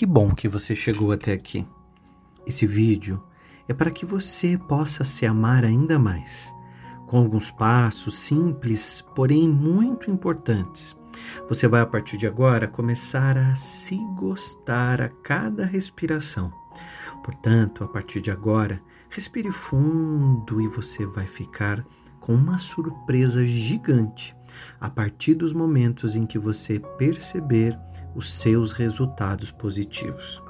Que bom que você chegou até aqui. Esse vídeo é para que você possa se amar ainda mais, com alguns passos simples, porém muito importantes. Você vai a partir de agora começar a se gostar a cada respiração. Portanto, a partir de agora, respire fundo e você vai ficar com uma surpresa gigante a partir dos momentos em que você perceber os seus resultados positivos.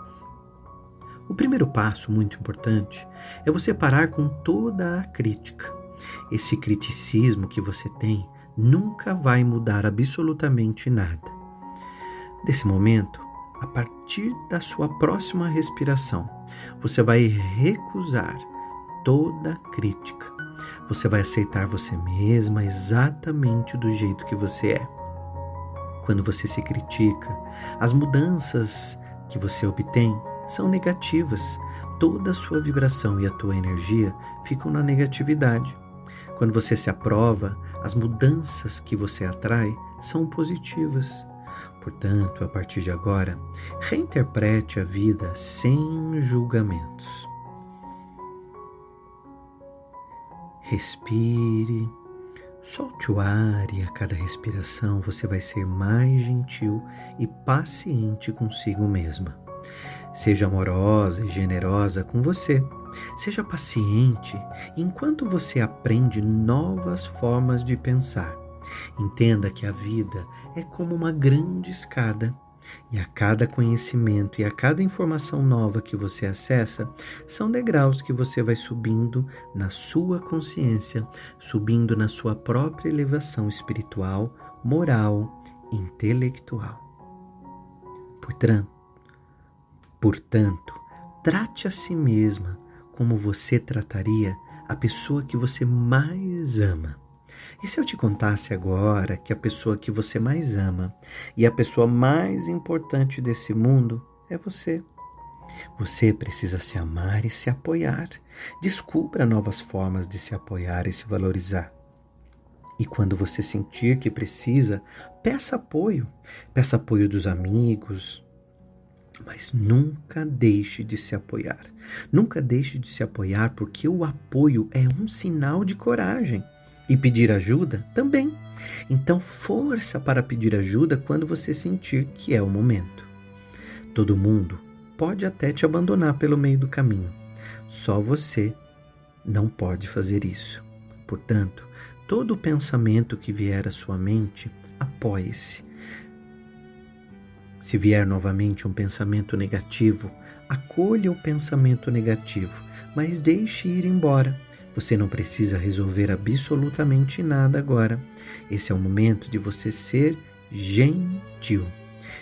O primeiro passo, muito importante, é você parar com toda a crítica. Esse criticismo que você tem nunca vai mudar absolutamente nada. Desse momento, a partir da sua próxima respiração, você vai recusar toda crítica. Você vai aceitar você mesma exatamente do jeito que você é. Quando você se critica, as mudanças que você obtém são negativas. Toda a sua vibração e a tua energia ficam na negatividade. Quando você se aprova, as mudanças que você atrai são positivas. Portanto, a partir de agora, reinterprete a vida sem julgamentos. Respire Solte o ar e a cada respiração você vai ser mais gentil e paciente consigo mesma. Seja amorosa e generosa com você. Seja paciente enquanto você aprende novas formas de pensar. Entenda que a vida é como uma grande escada e a cada conhecimento e a cada informação nova que você acessa, são degraus que você vai subindo na sua consciência, subindo na sua própria elevação espiritual, moral, intelectual. Portanto, portanto, trate a si mesma como você trataria a pessoa que você mais ama. E se eu te contasse agora que a pessoa que você mais ama e a pessoa mais importante desse mundo é você? Você precisa se amar e se apoiar. Descubra novas formas de se apoiar e se valorizar. E quando você sentir que precisa, peça apoio. Peça apoio dos amigos. Mas nunca deixe de se apoiar. Nunca deixe de se apoiar, porque o apoio é um sinal de coragem. E pedir ajuda também. Então, força para pedir ajuda quando você sentir que é o momento. Todo mundo pode até te abandonar pelo meio do caminho. Só você não pode fazer isso. Portanto, todo pensamento que vier à sua mente, apoie-se. Se vier novamente um pensamento negativo, acolha o pensamento negativo, mas deixe ir embora você não precisa resolver absolutamente nada agora. Esse é o momento de você ser gentil.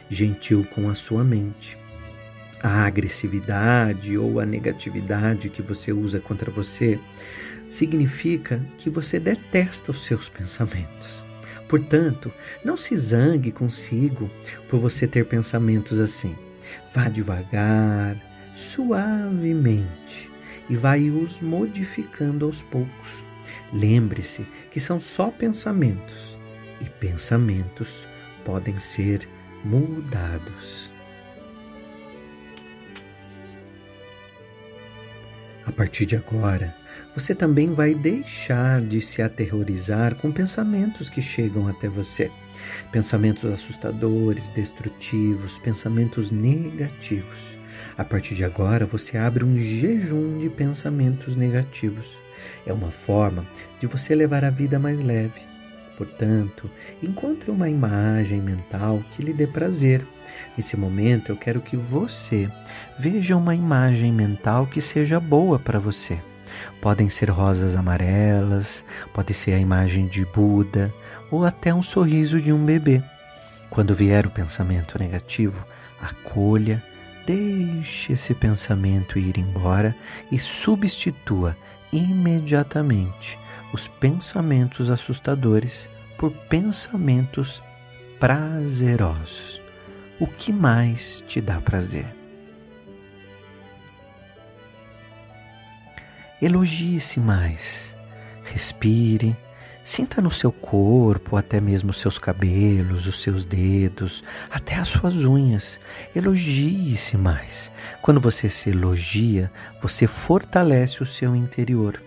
Gentil com a sua mente. A agressividade ou a negatividade que você usa contra você significa que você detesta os seus pensamentos. Portanto, não se zangue consigo por você ter pensamentos assim. Vá devagar, suavemente e vai os modificando aos poucos. Lembre-se que são só pensamentos e pensamentos podem ser mudados. A partir de agora, você também vai deixar de se aterrorizar com pensamentos que chegam até você. Pensamentos assustadores, destrutivos, pensamentos negativos. A partir de agora, você abre um jejum de pensamentos negativos. É uma forma de você levar a vida mais leve. Portanto, encontre uma imagem mental que lhe dê prazer. Nesse momento, eu quero que você veja uma imagem mental que seja boa para você. Podem ser rosas amarelas, pode ser a imagem de Buda ou até um sorriso de um bebê. Quando vier o pensamento negativo, acolha Deixe esse pensamento ir embora e substitua imediatamente os pensamentos assustadores por pensamentos prazerosos. O que mais te dá prazer? Elogie-se mais, respire, Sinta no seu corpo, até mesmo os seus cabelos, os seus dedos, até as suas unhas. Elogie-se mais. Quando você se elogia, você fortalece o seu interior.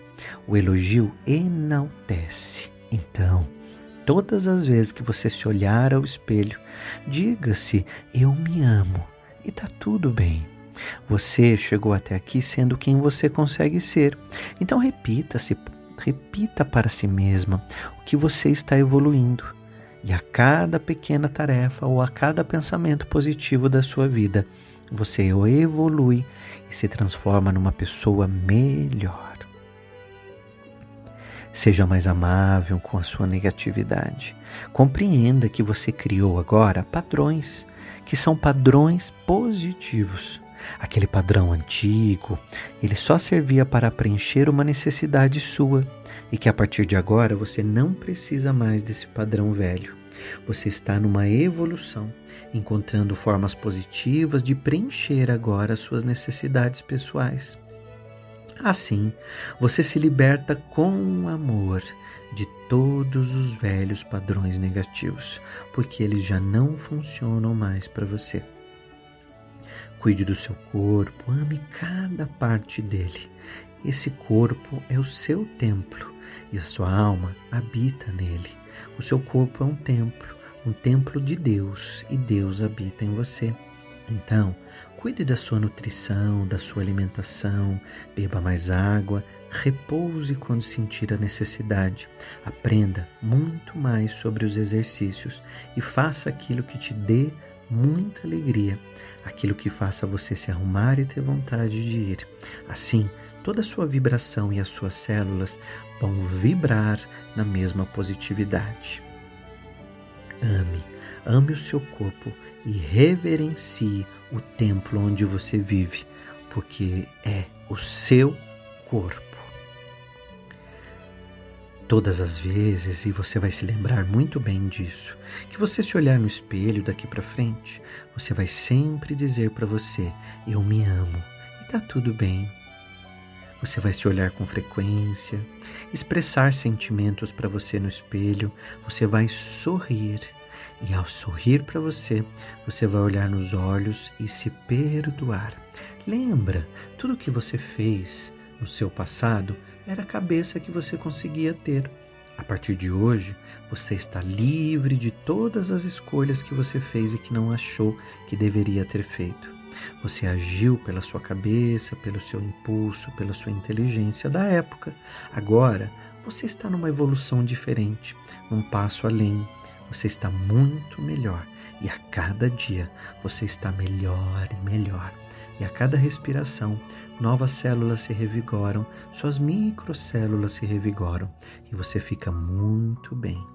O elogio enaltece. Então, todas as vezes que você se olhar ao espelho, diga-se: Eu me amo e está tudo bem. Você chegou até aqui sendo quem você consegue ser. Então repita-se repita para si mesma o que você está evoluindo. E a cada pequena tarefa ou a cada pensamento positivo da sua vida, você evolui e se transforma numa pessoa melhor. Seja mais amável com a sua negatividade. Compreenda que você criou agora padrões que são padrões positivos. Aquele padrão antigo, ele só servia para preencher uma necessidade sua e que a partir de agora você não precisa mais desse padrão velho. Você está numa evolução, encontrando formas positivas de preencher agora suas necessidades pessoais. Assim, você se liberta com amor de todos os velhos padrões negativos, porque eles já não funcionam mais para você. Cuide do seu corpo, ame cada parte dele. Esse corpo é o seu templo e a sua alma habita nele. O seu corpo é um templo, um templo de Deus e Deus habita em você. Então, cuide da sua nutrição, da sua alimentação, beba mais água, repouse quando sentir a necessidade. Aprenda muito mais sobre os exercícios e faça aquilo que te dê muita alegria, aquilo que faça você se arrumar e ter vontade de ir. Assim, toda a sua vibração e as suas células vão vibrar na mesma positividade. Ame, ame o seu corpo e reverencie o templo onde você vive, porque é o seu corpo todas as vezes, e você vai se lembrar muito bem disso, que você se olhar no espelho daqui para frente, você vai sempre dizer para você: Eu me amo e tá tudo bem. Você vai se olhar com frequência, expressar sentimentos para você no espelho, você vai sorrir. E ao sorrir para você, você vai olhar nos olhos e se perdoar. Lembra, tudo que você fez no seu passado era a cabeça que você conseguia ter. A partir de hoje, você está livre de todas as escolhas que você fez e que não achou que deveria ter feito. Você agiu pela sua cabeça, pelo seu impulso, pela sua inteligência da época. Agora, você está numa evolução diferente, um passo além. Você está muito melhor e a cada dia você está melhor e melhor. E a cada respiração novas células se revigoram, suas microcélulas se revigoram e você fica muito bem.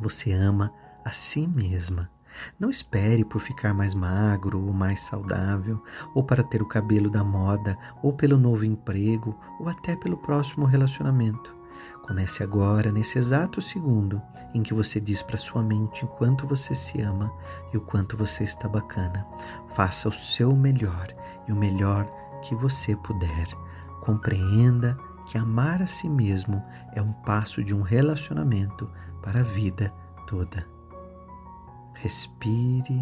Você ama a si mesma. Não espere por ficar mais magro ou mais saudável, ou para ter o cabelo da moda, ou pelo novo emprego, ou até pelo próximo relacionamento. Comece agora, nesse exato segundo em que você diz para sua mente o quanto você se ama e o quanto você está bacana. Faça o seu melhor e o melhor que você puder, compreenda que amar a si mesmo é um passo de um relacionamento para a vida toda. Respire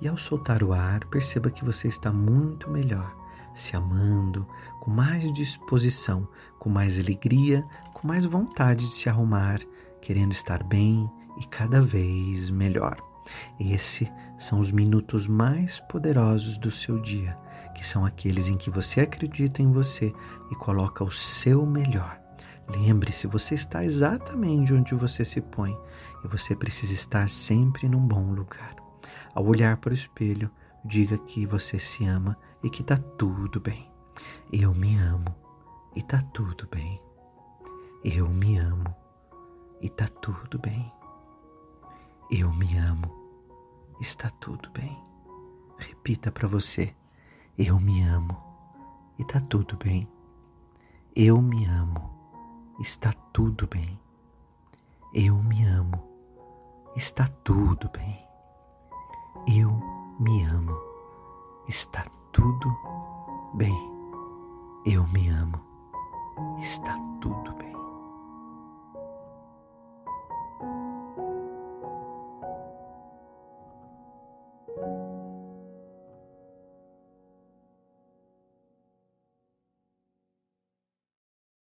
e, ao soltar o ar, perceba que você está muito melhor, se amando, com mais disposição, com mais alegria, com mais vontade de se arrumar, querendo estar bem e cada vez melhor. Esses são os minutos mais poderosos do seu dia que são aqueles em que você acredita em você e coloca o seu melhor. Lembre-se, você está exatamente onde você se põe e você precisa estar sempre num bom lugar. Ao olhar para o espelho, diga que você se ama e que está tudo bem. Eu me amo e está tudo bem. Eu me amo e está tudo bem. Eu me amo, está tudo bem. Repita para você. Eu me amo e tá tudo bem. Eu me amo, está tudo bem. Eu me amo, está tudo bem. Eu me amo, está tudo bem. Eu me amo, está tudo.